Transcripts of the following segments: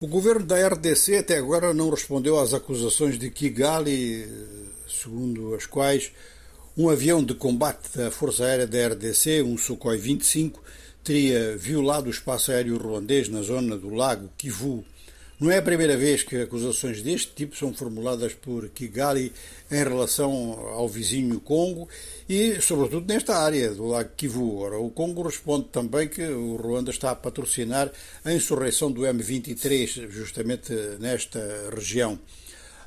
O governo da RDC até agora não respondeu às acusações de Kigali, segundo as quais um avião de combate da Força Aérea da RDC, um Sukhoi 25, teria violado o espaço aéreo ruandês na zona do lago Kivu não é a primeira vez que acusações deste tipo são formuladas por Kigali em relação ao vizinho Congo e, sobretudo, nesta área do Lago Kivu. Ora, o Congo responde também que o Ruanda está a patrocinar a insurreição do M23, justamente nesta região.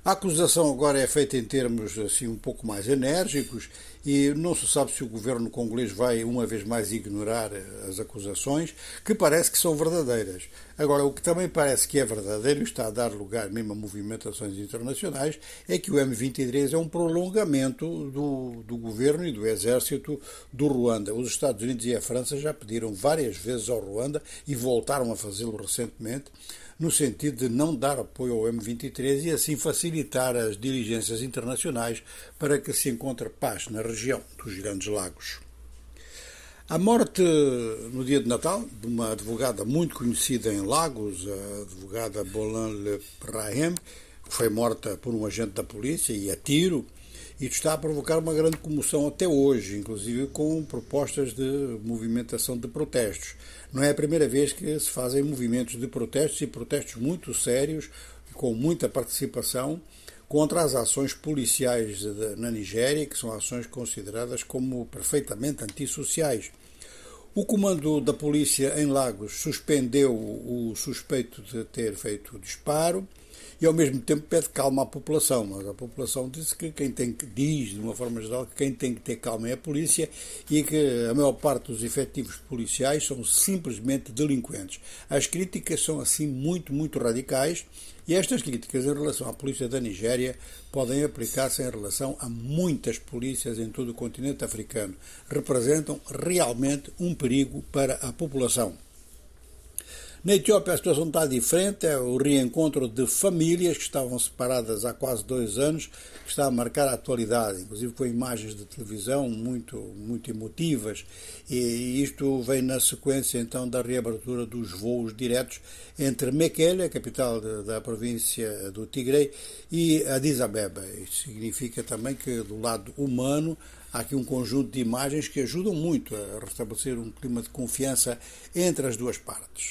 A acusação agora é feita em termos assim um pouco mais enérgicos e não se sabe se o governo congolês vai uma vez mais ignorar as acusações, que parece que são verdadeiras. Agora, o que também parece que é verdadeiro está a dar lugar mesmo a movimentações internacionais é que o M23 é um prolongamento do, do governo e do exército do Ruanda. Os Estados Unidos e a França já pediram várias vezes ao Ruanda e voltaram a fazê-lo recentemente no sentido de não dar apoio ao M23 e assim facilitar as diligências internacionais para que se encontre paz na região dos Grandes Lagos. A morte no dia de Natal de uma advogada muito conhecida em Lagos, a advogada Bolan Le Prahem, que foi morta por um agente da polícia e a tiro, isto está a provocar uma grande comoção até hoje, inclusive com propostas de movimentação de protestos. Não é a primeira vez que se fazem movimentos de protestos e protestos muito sérios, com muita participação, contra as ações policiais na Nigéria, que são ações consideradas como perfeitamente antissociais. O comando da polícia em Lagos suspendeu o suspeito de ter feito o disparo e ao mesmo tempo pede calma à população. Mas a população diz que quem tem que, diz de uma forma geral, que quem tem que ter calma é a polícia e que a maior parte dos efetivos policiais são simplesmente delinquentes. As críticas são assim muito, muito radicais e estas críticas em relação à polícia da Nigéria podem aplicar-se em relação a muitas polícias em todo o continente africano. Representam realmente um perigo para a população. Na Etiópia a situação está diferente, é o reencontro de famílias que estavam separadas há quase dois anos, que está a marcar a atualidade, inclusive com imagens de televisão muito, muito emotivas, e isto vem na sequência então da reabertura dos voos diretos entre Mekele, a capital de, da província do Tigre, e Addis Abeba. Isto significa também que do lado humano há aqui um conjunto de imagens que ajudam muito a restabelecer um clima de confiança entre as duas partes.